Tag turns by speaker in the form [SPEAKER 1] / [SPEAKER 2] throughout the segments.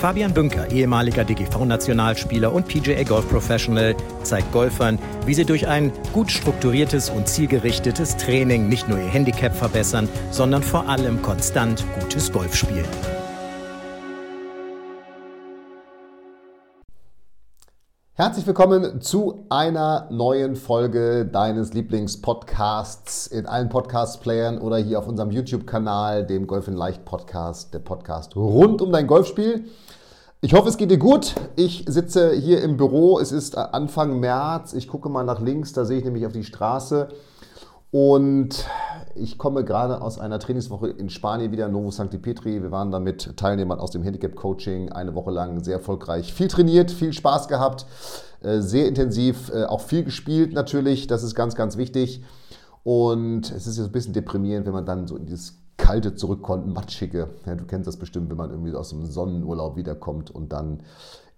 [SPEAKER 1] Fabian Bünker, ehemaliger DGV-Nationalspieler und PGA Golf Professional, zeigt Golfern, wie sie durch ein gut strukturiertes und zielgerichtetes Training nicht nur ihr Handicap verbessern, sondern vor allem konstant gutes Golf spielen.
[SPEAKER 2] Herzlich willkommen zu einer neuen Folge deines Lieblingspodcasts in allen Podcast-Playern oder hier auf unserem YouTube-Kanal, dem Golf in Leicht Podcast, der Podcast rund um dein Golfspiel. Ich hoffe, es geht dir gut. Ich sitze hier im Büro. Es ist Anfang März. Ich gucke mal nach links, da sehe ich nämlich auf die Straße. Und ich komme gerade aus einer Trainingswoche in Spanien wieder, Novo Sancti Petri. Wir waren da mit Teilnehmern aus dem Handicap-Coaching eine Woche lang sehr erfolgreich. Viel trainiert, viel Spaß gehabt, äh, sehr intensiv, äh, auch viel gespielt natürlich. Das ist ganz, ganz wichtig. Und es ist jetzt ein bisschen deprimierend, wenn man dann so in dieses kalte zurückkommt, matschige. Ja, du kennst das bestimmt, wenn man irgendwie aus einem Sonnenurlaub wiederkommt und dann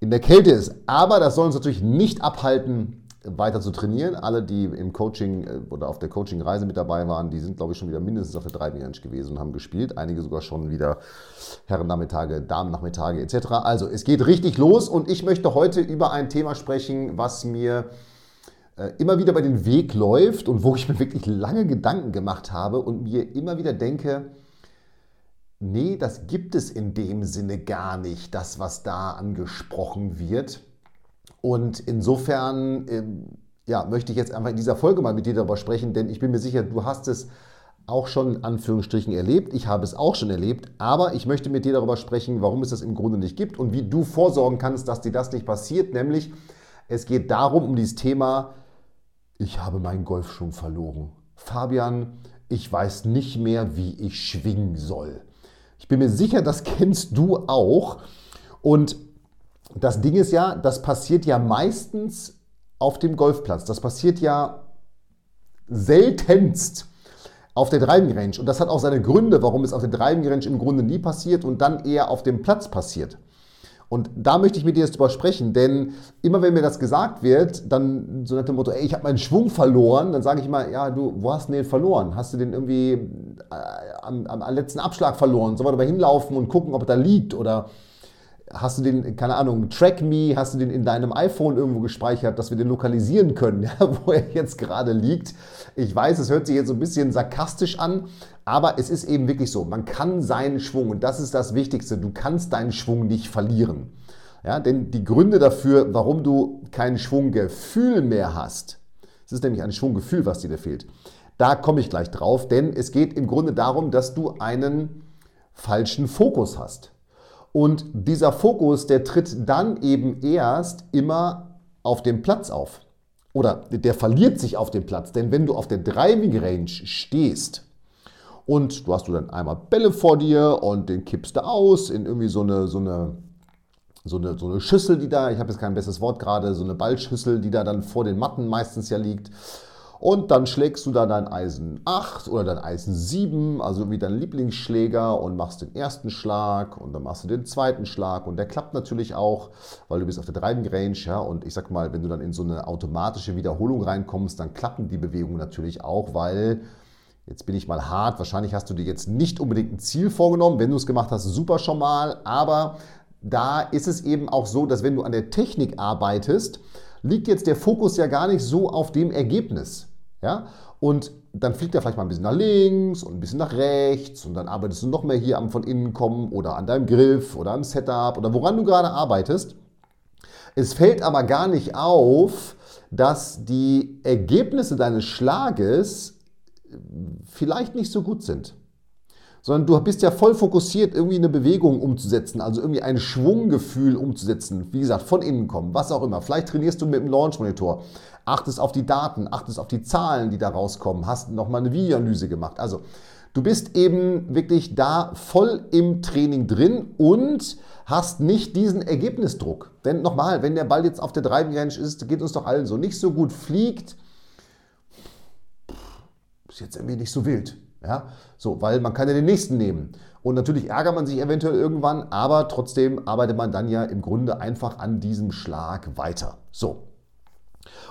[SPEAKER 2] in der Kälte ist. Aber das soll uns natürlich nicht abhalten, weiter zu trainieren. Alle, die im Coaching äh, oder auf der Coaching-Reise mit dabei waren, die sind, glaube ich, schon wieder mindestens auf der Driving Range gewesen und haben gespielt. Einige sogar schon wieder Herrennachmittage, Damennachmittage etc. Also es geht richtig los und ich möchte heute über ein Thema sprechen, was mir äh, immer wieder bei den Weg läuft und wo ich mir wirklich lange Gedanken gemacht habe und mir immer wieder denke, nee, das gibt es in dem Sinne gar nicht, das, was da angesprochen wird. Und insofern ähm, ja, möchte ich jetzt einfach in dieser Folge mal mit dir darüber sprechen, denn ich bin mir sicher, du hast es auch schon in Anführungsstrichen erlebt. Ich habe es auch schon erlebt, aber ich möchte mit dir darüber sprechen, warum es das im Grunde nicht gibt und wie du vorsorgen kannst, dass dir das nicht passiert. Nämlich, es geht darum, um dieses Thema, ich habe meinen Golfschwung verloren. Fabian, ich weiß nicht mehr, wie ich schwingen soll. Ich bin mir sicher, das kennst du auch. Und das Ding ist ja, das passiert ja meistens auf dem Golfplatz. Das passiert ja seltenst auf der Driving Range. Und das hat auch seine Gründe, warum es auf der Driving Range im Grunde nie passiert und dann eher auf dem Platz passiert. Und da möchte ich mit dir jetzt drüber sprechen, denn immer wenn mir das gesagt wird, dann so nach dem Motto, ey, ich habe meinen Schwung verloren, dann sage ich immer, ja, du, wo hast du den verloren? Hast du den irgendwie äh, am, am, letzten Abschlag verloren? Sollen wir dabei hinlaufen und gucken, ob er da liegt? Oder Hast du den, keine Ahnung, Track Me, hast du den in deinem iPhone irgendwo gespeichert, dass wir den lokalisieren können, ja, wo er jetzt gerade liegt? Ich weiß, es hört sich jetzt so ein bisschen sarkastisch an, aber es ist eben wirklich so. Man kann seinen Schwung, und das ist das Wichtigste, du kannst deinen Schwung nicht verlieren. Ja, denn die Gründe dafür, warum du kein Schwunggefühl mehr hast, es ist nämlich ein Schwunggefühl, was dir fehlt, da komme ich gleich drauf, denn es geht im Grunde darum, dass du einen falschen Fokus hast. Und dieser Fokus, der tritt dann eben erst immer auf dem Platz auf. Oder der verliert sich auf dem Platz. Denn wenn du auf der Driving Range stehst und du hast du dann einmal Bälle vor dir und den kippst du aus in irgendwie so eine, so eine, so eine, so eine Schüssel, die da, ich habe jetzt kein besseres Wort gerade, so eine Ballschüssel, die da dann vor den Matten meistens ja liegt. Und dann schlägst du da dein Eisen 8 oder dein Eisen 7, also wie dein Lieblingsschläger und machst den ersten Schlag und dann machst du den zweiten Schlag und der klappt natürlich auch, weil du bist auf der Driving Range, ja, und ich sag mal, wenn du dann in so eine automatische Wiederholung reinkommst, dann klappen die Bewegungen natürlich auch, weil Jetzt bin ich mal hart. Wahrscheinlich hast du dir jetzt nicht unbedingt ein Ziel vorgenommen. Wenn du es gemacht hast, super schon mal. Aber da ist es eben auch so, dass wenn du an der Technik arbeitest, liegt jetzt der Fokus ja gar nicht so auf dem Ergebnis. Ja? Und dann fliegt er vielleicht mal ein bisschen nach links und ein bisschen nach rechts und dann arbeitest du noch mehr hier am von innen kommen oder an deinem Griff oder am Setup oder woran du gerade arbeitest. Es fällt aber gar nicht auf, dass die Ergebnisse deines Schlages vielleicht nicht so gut sind sondern du bist ja voll fokussiert, irgendwie eine Bewegung umzusetzen, also irgendwie ein Schwunggefühl umzusetzen. Wie gesagt, von innen kommen, was auch immer. Vielleicht trainierst du mit dem Launch-Monitor, achtest auf die Daten, achtest auf die Zahlen, die da rauskommen, hast nochmal eine Videoanalyse gemacht. Also du bist eben wirklich da voll im Training drin und hast nicht diesen Ergebnisdruck. Denn nochmal, wenn der Ball jetzt auf der Driving Range ist, geht uns doch allen so, nicht so gut fliegt, ist jetzt irgendwie nicht so wild. Ja? So, weil man kann ja den nächsten nehmen. Und natürlich ärgert man sich eventuell irgendwann, aber trotzdem arbeitet man dann ja im Grunde einfach an diesem Schlag weiter. So.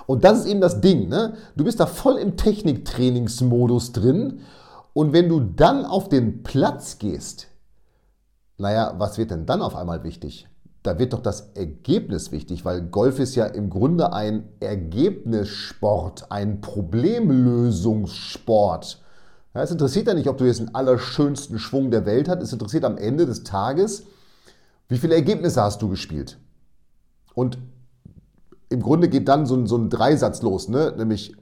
[SPEAKER 2] Und das ist eben das Ding. Ne? Du bist da voll im Techniktrainingsmodus drin. Und wenn du dann auf den Platz gehst, naja, was wird denn dann auf einmal wichtig? Da wird doch das Ergebnis wichtig, weil Golf ist ja im Grunde ein Ergebnissport, ein Problemlösungssport. Ja, es interessiert ja nicht, ob du jetzt den allerschönsten Schwung der Welt hast. Es interessiert am Ende des Tages, wie viele Ergebnisse hast du gespielt. Und im Grunde geht dann so ein, so ein Dreisatz los, ne? nämlich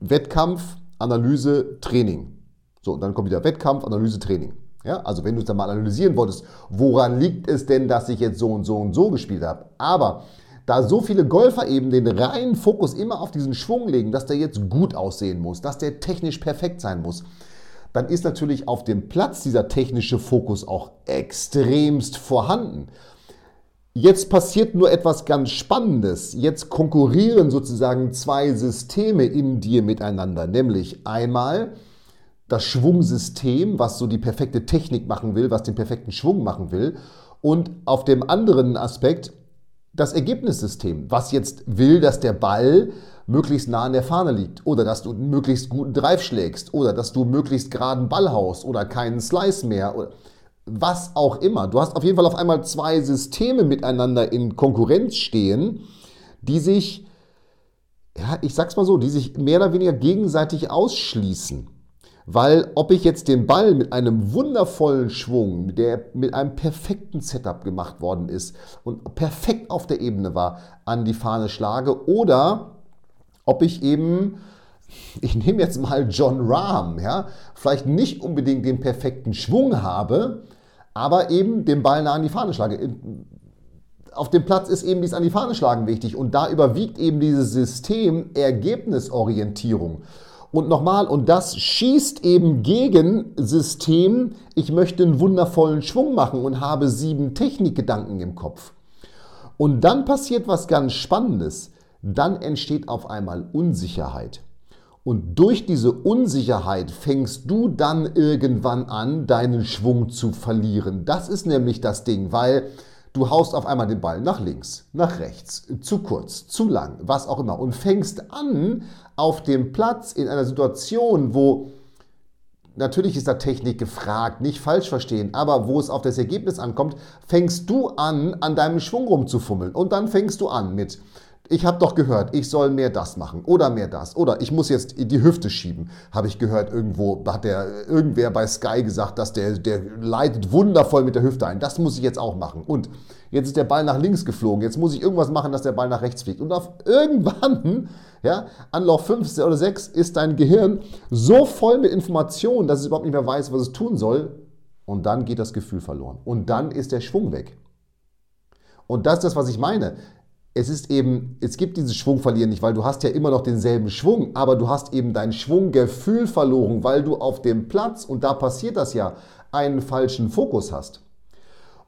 [SPEAKER 2] Wettkampf, Analyse, Training. So, und dann kommt wieder Wettkampf, Analyse, Training. Ja, also wenn du es dann mal analysieren wolltest, woran liegt es denn, dass ich jetzt so und so und so gespielt habe? Aber da so viele Golfer eben den reinen Fokus immer auf diesen Schwung legen, dass der jetzt gut aussehen muss, dass der technisch perfekt sein muss, dann ist natürlich auf dem Platz dieser technische Fokus auch extremst vorhanden. Jetzt passiert nur etwas ganz Spannendes. Jetzt konkurrieren sozusagen zwei Systeme in dir miteinander, nämlich einmal das Schwungsystem, was so die perfekte Technik machen will, was den perfekten Schwung machen will, und auf dem anderen Aspekt das Ergebnissystem, was jetzt will, dass der Ball möglichst nah an der Fahne liegt oder dass du möglichst guten Drive schlägst oder dass du möglichst geraden Ball haust oder keinen Slice mehr oder was auch immer. Du hast auf jeden Fall auf einmal zwei Systeme miteinander in Konkurrenz stehen, die sich, ja, ich sag's mal so, die sich mehr oder weniger gegenseitig ausschließen. Weil ob ich jetzt den Ball mit einem wundervollen Schwung, der mit einem perfekten Setup gemacht worden ist und perfekt auf der Ebene war, an die Fahne schlage oder ob ich eben, ich nehme jetzt mal John Rahm, ja, vielleicht nicht unbedingt den perfekten Schwung habe, aber eben den Ball nah an die Fahne schlage. Auf dem Platz ist eben dieses an die Fahne schlagen wichtig und da überwiegt eben dieses System Ergebnisorientierung. Und nochmal, und das schießt eben gegen System, ich möchte einen wundervollen Schwung machen und habe sieben Technikgedanken im Kopf. Und dann passiert was ganz Spannendes. Dann entsteht auf einmal Unsicherheit. Und durch diese Unsicherheit fängst du dann irgendwann an, deinen Schwung zu verlieren. Das ist nämlich das Ding, weil Du haust auf einmal den Ball nach links, nach rechts, zu kurz, zu lang, was auch immer und fängst an auf dem Platz in einer Situation, wo natürlich ist da Technik gefragt, nicht falsch verstehen, aber wo es auf das Ergebnis ankommt, fängst du an, an deinem Schwung rumzufummeln. Und dann fängst du an mit ich habe doch gehört, ich soll mehr das machen oder mehr das oder ich muss jetzt die Hüfte schieben. Habe ich gehört, irgendwo hat der irgendwer bei Sky gesagt, dass der, der leitet wundervoll mit der Hüfte ein. Das muss ich jetzt auch machen. Und jetzt ist der Ball nach links geflogen. Jetzt muss ich irgendwas machen, dass der Ball nach rechts fliegt. Und auf irgendwann, ja, Anlauf 5 oder 6 ist dein Gehirn so voll mit Informationen, dass es überhaupt nicht mehr weiß, was es tun soll. Und dann geht das Gefühl verloren. Und dann ist der Schwung weg. Und das ist das, was ich meine es ist eben, es gibt dieses Schwungverlieren nicht, weil du hast ja immer noch denselben Schwung, aber du hast eben dein Schwunggefühl verloren, weil du auf dem Platz, und da passiert das ja, einen falschen Fokus hast.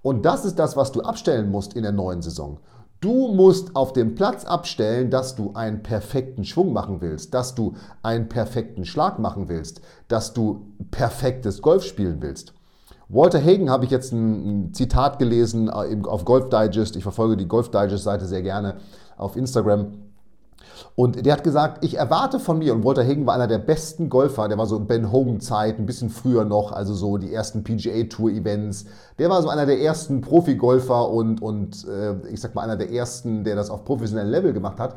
[SPEAKER 2] Und das ist das, was du abstellen musst in der neuen Saison. Du musst auf dem Platz abstellen, dass du einen perfekten Schwung machen willst, dass du einen perfekten Schlag machen willst, dass du perfektes Golf spielen willst. Walter Hagen habe ich jetzt ein, Zitat gelesen äh, auf Golf Digest. Ich verfolge die Golf Digest-Seite sehr gerne auf Instagram. Und der hat gesagt, ich erwarte von mir, und Walter Hagen war einer der besten Golfer, der war so Ben Hogan-Zeit, ein bisschen früher noch, also so die ersten PGA-Tour-Events. Der war so einer der ersten Profi-Golfer und, und äh, ich sag mal einer der ersten, der das auf professionellem Level gemacht hat.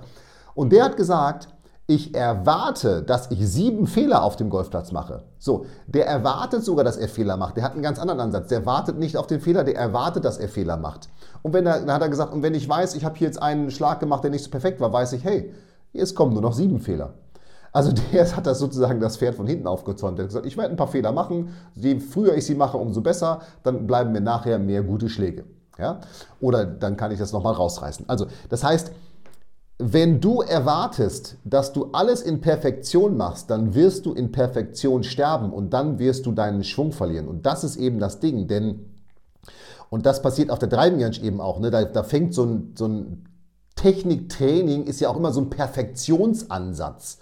[SPEAKER 2] Und der hat gesagt, ich erwarte, dass ich sieben Fehler auf dem Golfplatz mache. So, der erwartet sogar, dass er Fehler macht. Der hat einen ganz anderen Ansatz. Der wartet nicht auf den Fehler, der erwartet, dass er Fehler macht. Und wenn er, dann hat er gesagt, und wenn ich weiß, ich habe hier jetzt einen Schlag gemacht, der nicht so perfekt war, weiß ich, hey, es kommen nur noch sieben Fehler. Also der hat das sozusagen das Pferd von hinten aufgezäumt. Der hat gesagt, ich werde ein paar Fehler machen. Je früher ich sie mache, umso besser. Dann bleiben mir nachher mehr gute Schläge. Ja? Oder dann kann ich das nochmal rausreißen. Also das heißt, wenn du erwartest, dass du alles in Perfektion machst, dann wirst du in Perfektion sterben und dann wirst du deinen Schwung verlieren. Und das ist eben das Ding, denn, und das passiert auf der Range eben auch, ne? da, da fängt so ein, so ein Techniktraining, ist ja auch immer so ein Perfektionsansatz.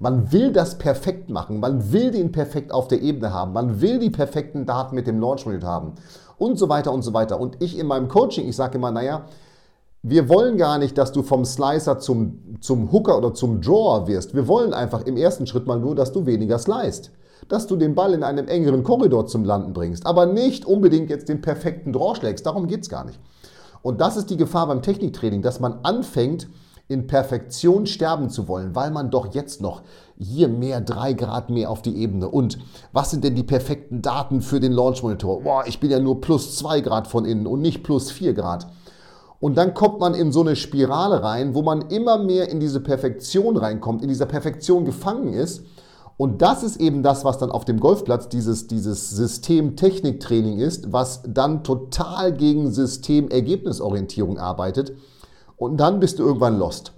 [SPEAKER 2] Man will das perfekt machen, man will den perfekt auf der Ebene haben, man will die perfekten Daten mit dem Launch Monitor haben und so weiter und so weiter. Und ich in meinem Coaching, ich sage immer, naja, wir wollen gar nicht, dass du vom Slicer zum, zum Hooker oder zum Drawer wirst. Wir wollen einfach im ersten Schritt mal nur, dass du weniger slicest. Dass du den Ball in einem engeren Korridor zum Landen bringst. Aber nicht unbedingt jetzt den perfekten Draw schlägst. Darum geht es gar nicht. Und das ist die Gefahr beim Techniktraining, dass man anfängt, in Perfektion sterben zu wollen, weil man doch jetzt noch hier mehr, drei Grad mehr auf die Ebene. Und was sind denn die perfekten Daten für den Launch Monitor? Boah, ich bin ja nur plus zwei Grad von innen und nicht plus vier Grad. Und dann kommt man in so eine Spirale rein, wo man immer mehr in diese Perfektion reinkommt, in dieser Perfektion gefangen ist. Und das ist eben das, was dann auf dem Golfplatz dieses, dieses System-Technik-Training ist, was dann total gegen System-Ergebnisorientierung arbeitet und dann bist du irgendwann lost.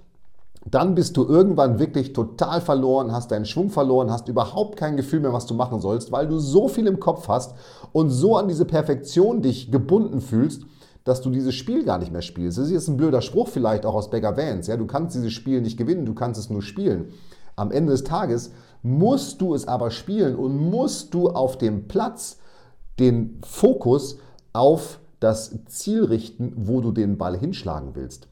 [SPEAKER 2] Dann bist du irgendwann wirklich total verloren, hast deinen Schwung verloren, hast überhaupt kein Gefühl mehr, was du machen sollst, weil du so viel im Kopf hast und so an diese Perfektion dich gebunden fühlst, dass du dieses Spiel gar nicht mehr spielst. Das ist jetzt ein blöder Spruch vielleicht auch aus Beggar Vance. Ja, du kannst dieses Spiel nicht gewinnen, du kannst es nur spielen. Am Ende des Tages musst du es aber spielen und musst du auf dem Platz den Fokus auf das Ziel richten, wo du den Ball hinschlagen willst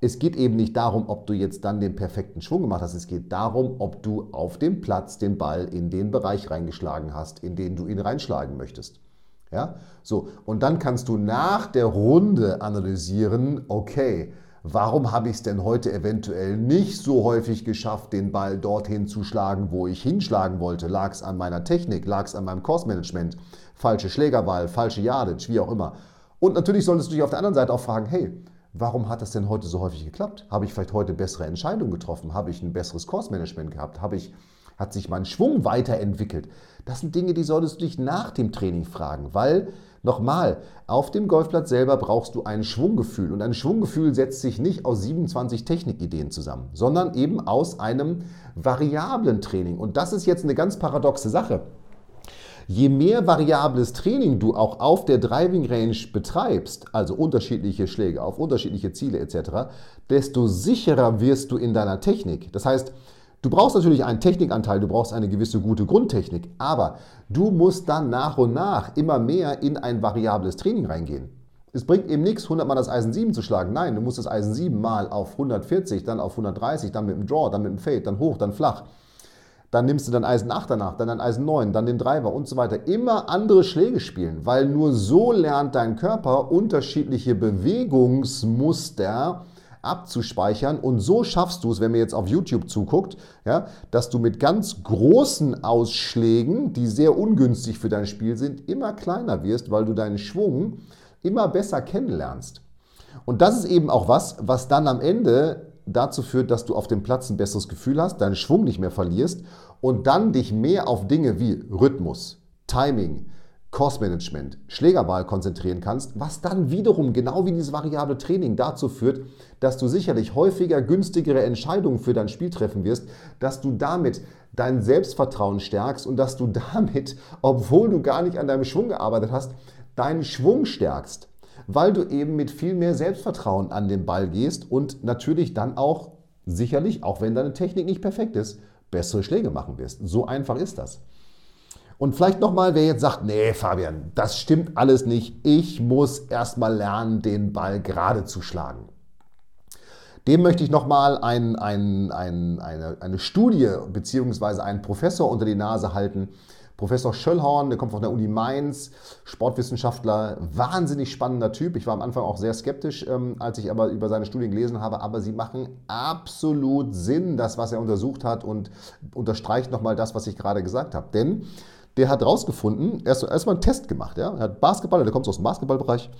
[SPEAKER 2] es geht eben nicht darum, ob du jetzt dann den perfekten Schwung gemacht hast. Es geht darum, ob du auf dem Platz den Ball in den Bereich reingeschlagen hast, in den du ihn reinschlagen möchtest. Ja, so. Und dann kannst du nach der Runde analysieren, okay, warum habe ich es denn heute eventuell nicht so häufig geschafft, den Ball dorthin zu schlagen, wo ich hinschlagen wollte? Lag es an meiner Technik? Lag es an meinem Kursmanagement? Falsche Schlägerball, falsche Yardage, wie auch immer. Und natürlich solltest du dich auf der anderen Seite auch fragen, hey, Warum hat das denn heute so häufig geklappt? Habe ich vielleicht heute bessere Entscheidungen getroffen? Habe ich ein besseres Kursmanagement gehabt? Habe ich, hat sich mein Schwung weiterentwickelt? Das sind Dinge, die solltest du dich nach dem Training fragen, weil Nochmal, auf dem Golfplatz selber brauchst du ein Schwunggefühl. Und ein Schwunggefühl setzt sich nicht aus 27 Technikideen zusammen, sondern eben aus einem variablen Training. Und das ist jetzt eine ganz paradoxe Sache. Je mehr variables Training du auch auf der Driving Range betreibst, also unterschiedliche Schläge auf unterschiedliche Ziele etc., desto sicherer wirst du in deiner Technik. Das heißt, Du brauchst natürlich einen Technikanteil, du brauchst eine gewisse gute Grundtechnik, aber du musst dann nach und nach immer mehr in ein variables Training reingehen. Es bringt eben nichts, 100 mal das Eisen 7 zu schlagen. Nein, du musst das Eisen 7 mal auf 140, dann auf 130, dann mit dem Draw, dann mit dem Fade, dann hoch, dann flach. Dann nimmst du dann Eisen 8 danach, dann ein Eisen 9, dann den Driver und so weiter. Immer andere Schläge spielen, weil nur so lernt dein Körper unterschiedliche Bewegungsmuster abzuspeichern und so schaffst du es, wenn mir jetzt auf YouTube zuguckt, ja, dass du mit ganz großen Ausschlägen, die sehr ungünstig für dein Spiel sind, immer kleiner wirst, weil du deinen Schwung immer besser kennenlernst. Und das ist eben auch was, was dann am Ende dazu führt, dass du auf dem Platz ein besseres Gefühl hast, deinen Schwung nicht mehr verlierst und dann dich mehr auf Dinge wie Rhythmus, Timing, Kursmanagement, Schlägerball konzentrieren kannst, was dann wiederum genau wie dieses variable Training dazu führt, dass du sicherlich häufiger günstigere Entscheidungen für dein Spiel treffen wirst, dass du damit dein Selbstvertrauen stärkst und dass du damit, obwohl du gar nicht an deinem Schwung gearbeitet hast, deinen Schwung stärkst weil du eben mit viel mehr Selbstvertrauen an den Ball gehst und natürlich dann auch sicherlich, auch wenn deine Technik nicht perfekt ist, bessere Schläge machen wirst. So einfach ist das. Und vielleicht nochmal, wer jetzt sagt, nee, Fabian, das stimmt alles nicht. Ich muss erstmal lernen, den Ball gerade zu schlagen. Dem möchte ich nochmal ein, ein, ein, eine, eine Studie bzw. einen Professor unter die Nase halten, Professor Schöllhorn, der kommt von der Uni Mainz, Sportwissenschaftler, wahnsinnig spannender Typ. Ich war am Anfang auch sehr skeptisch, ähm, als ich aber über seine Studien gelesen habe, aber sie machen absolut Sinn, das, was er untersucht hat und unterstreicht nochmal das, was ich gerade gesagt habe. Denn der hat rausgefunden, er hat erstmal einen Test gemacht. Ja? Er hat Basketballer, der kommt aus dem Basketballbereich,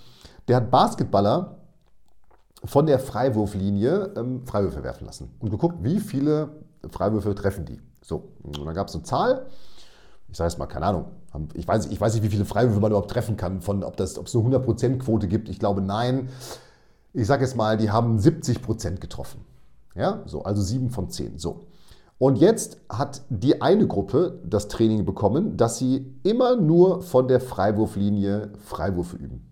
[SPEAKER 2] der hat Basketballer von der Freiwurflinie ähm, Freiwürfe werfen lassen und geguckt, wie viele Freiwürfe treffen die. So, und dann gab es eine Zahl ich sage es mal, keine Ahnung, ich weiß, ich weiß nicht, wie viele Freiwürfe man überhaupt treffen kann, von, ob, das, ob es eine 100%-Quote gibt. Ich glaube, nein. Ich sage jetzt mal, die haben 70% getroffen. Ja, so, also 7 von 10. So. Und jetzt hat die eine Gruppe das Training bekommen, dass sie immer nur von der Freiwurflinie Freiwürfe üben.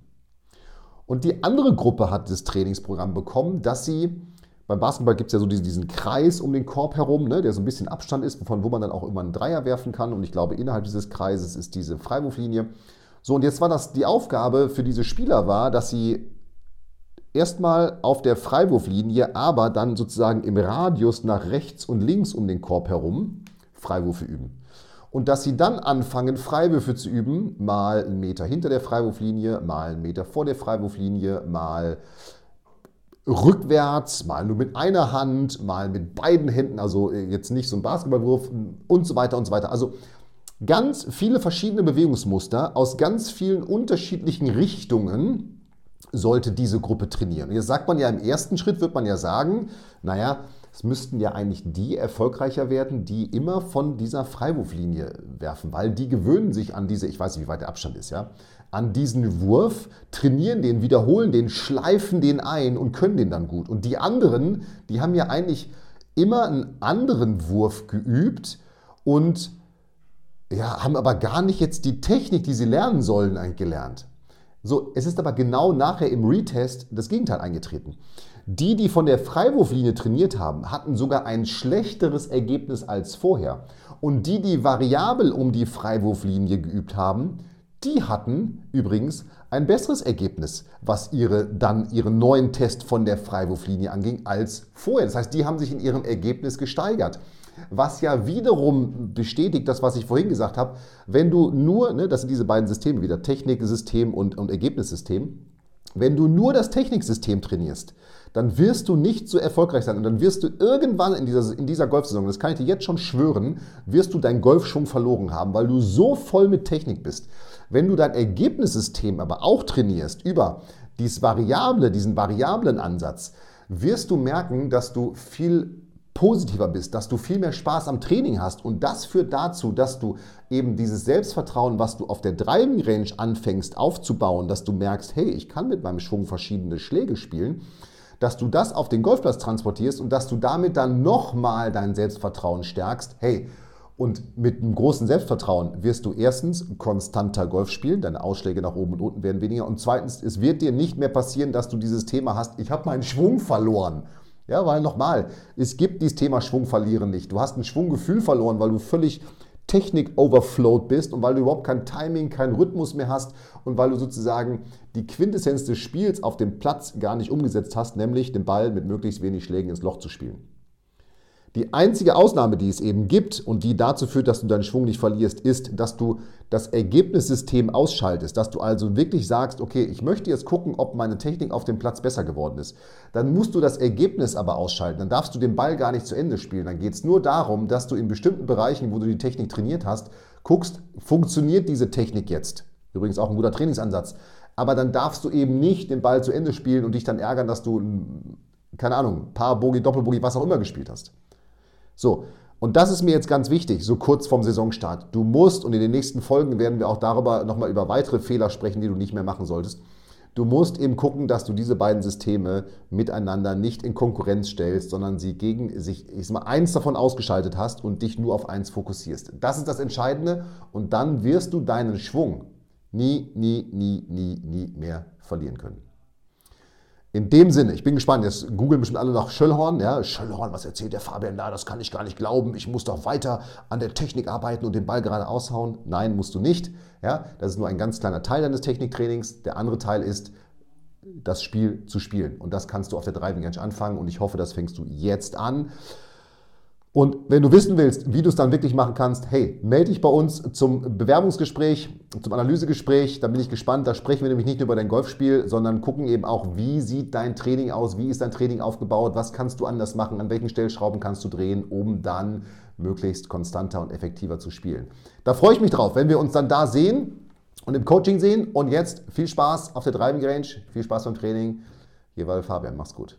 [SPEAKER 2] Und die andere Gruppe hat das Trainingsprogramm bekommen, dass sie beim Basketball gibt es ja so diesen, Kreis um den Korb herum, ne, der so ein bisschen Abstand ist, von wo man dann auch immer einen Dreier werfen kann. Und ich glaube, innerhalb dieses Kreises ist diese Freiwurflinie. So, und jetzt war das die Aufgabe für diese Spieler war, dass sie erstmal auf der Freiwurflinie, aber dann sozusagen im Radius nach rechts und links um den Korb herum Freiwürfe üben. Und dass sie dann anfangen, Freiwürfe zu üben, mal einen Meter hinter der Freiwurflinie, mal einen Meter vor der Freiwurflinie, mal rückwärts, mal nur mit einer Hand, mal mit beiden Händen, also äh, jetzt nicht so ein Basketballwurf und so weiter und so weiter. Also ganz viele verschiedene Bewegungsmuster aus ganz vielen unterschiedlichen Richtungen sollte diese Gruppe trainieren. jetzt sagt man ja im ersten Schritt, wird man ja sagen, naja, es müssten ja eigentlich die erfolgreicher werden, die immer von dieser Freiwurflinie werfen, weil die gewöhnen sich an diese, ich weiß nicht, wie weit der Abstand ist, ja, an diesen Wurf, trainieren den, wiederholen den, schleifen den ein und können den dann gut. Und die anderen, die haben ja eigentlich immer einen anderen Wurf geübt und ja, haben aber gar nicht jetzt die Technik, die sie lernen sollen, eigentlich gelernt. So, es ist aber genau nachher im Retest das Gegenteil eingetreten. Die, die von der Freiwurflinie trainiert haben, hatten sogar ein schlechteres Ergebnis als vorher. Und die, die variabel um die Freiwurflinie geübt haben, die hatten übrigens ein besseres Ergebnis, was ihre, dann ihren neuen Test von der Freiwurflinie anging, als vorher. Das heißt, die haben sich in ihrem Ergebnis gesteigert. Was ja wiederum bestätigt, das, was ich vorhin gesagt habe, wenn du nur, ne, das sind diese beiden Systeme wieder, Techniksystem und, und Ergebnissystem, wenn du nur das Techniksystem trainierst, dann wirst du nicht so erfolgreich sein. Und dann wirst du irgendwann in dieser, in dieser Golfsaison, das kann ich dir jetzt schon schwören, wirst du deinen Golfschwung verloren haben, weil du so voll mit Technik bist. Wenn du dein Ergebnissystem aber auch trainierst über dieses Variable, diesen variablen Ansatz, wirst du merken, dass du viel positiver bist, dass du viel mehr Spaß am Training hast. Und das führt dazu, dass du eben dieses Selbstvertrauen, was du auf der Driving Range anfängst aufzubauen, dass du merkst, hey, ich kann mit meinem Schwung verschiedene Schläge spielen, dass du das auf den Golfplatz transportierst und dass du damit dann nochmal dein Selbstvertrauen stärkst. Hey, und mit einem großen Selbstvertrauen wirst du erstens konstanter Golf spielen, deine Ausschläge nach oben und unten werden weniger. Und zweitens, es wird dir nicht mehr passieren, dass du dieses Thema hast, ich habe meinen Schwung verloren. Ja, weil nochmal, es gibt dieses Thema Schwung verlieren nicht. Du hast ein Schwunggefühl verloren, weil du völlig Technik-overflowed bist und weil du überhaupt kein Timing, keinen Rhythmus mehr hast und weil du sozusagen die Quintessenz des Spiels auf dem Platz gar nicht umgesetzt hast, nämlich den Ball mit möglichst wenig Schlägen ins Loch zu spielen. Die einzige Ausnahme, die es eben gibt und die dazu führt, dass du deinen Schwung nicht verlierst, ist, dass du das Ergebnissystem ausschaltest, dass du also wirklich sagst, okay, ich möchte jetzt gucken, ob meine Technik auf dem Platz besser geworden ist. Dann musst du das Ergebnis aber ausschalten, dann darfst du den Ball gar nicht zu Ende spielen. Dann geht es nur darum, dass du in bestimmten Bereichen, wo du die Technik trainiert hast, guckst, funktioniert diese Technik jetzt. Übrigens auch ein guter Trainingsansatz. Aber dann darfst du eben nicht den Ball zu Ende spielen und dich dann ärgern, dass du, keine Ahnung, paar Bogi, Doppelbogi, was auch immer gespielt hast. So, und das ist mir jetzt ganz wichtig, so kurz vorm Saisonstart. Du musst, und in den nächsten Folgen werden wir auch darüber nochmal über weitere Fehler sprechen, die du nicht mehr machen solltest. Du musst eben gucken, dass du diese beiden Systeme miteinander nicht in Konkurrenz stellst, sondern sie gegen sich, ich sag mal, eins davon ausgeschaltet hast und dich nur auf eins fokussierst. Das ist das Entscheidende und dann wirst du deinen Schwung nie, nie, nie, nie, nie mehr verlieren können. In dem Sinne, ich bin gespannt, jetzt googeln bestimmt alle nach Schöllhorn. Ja, Schöllhorn, was erzählt der Fabian da? Das kann ich gar nicht glauben. Ich muss doch weiter an der Technik arbeiten und den Ball gerade aushauen. Nein, musst du nicht. Ja, das ist nur ein ganz kleiner Teil deines Techniktrainings. Der andere Teil ist, das Spiel zu spielen. Und das kannst du auf der Driving Range anfangen. Und ich hoffe, das fängst du jetzt an. Und wenn du wissen willst, wie du es dann wirklich machen kannst, hey, melde dich bei uns zum Bewerbungsgespräch, zum Analysegespräch. Da bin ich gespannt. Da sprechen wir nämlich nicht nur über dein Golfspiel, sondern gucken eben auch, wie sieht dein Training aus, wie ist dein Training aufgebaut, was kannst du anders machen, an welchen Stellschrauben kannst du drehen, um dann möglichst konstanter und effektiver zu spielen. Da freue ich mich drauf, wenn wir uns dann da sehen und im Coaching sehen. Und jetzt viel Spaß auf der Driving Range, viel Spaß beim Training. War Fabian, mach's gut.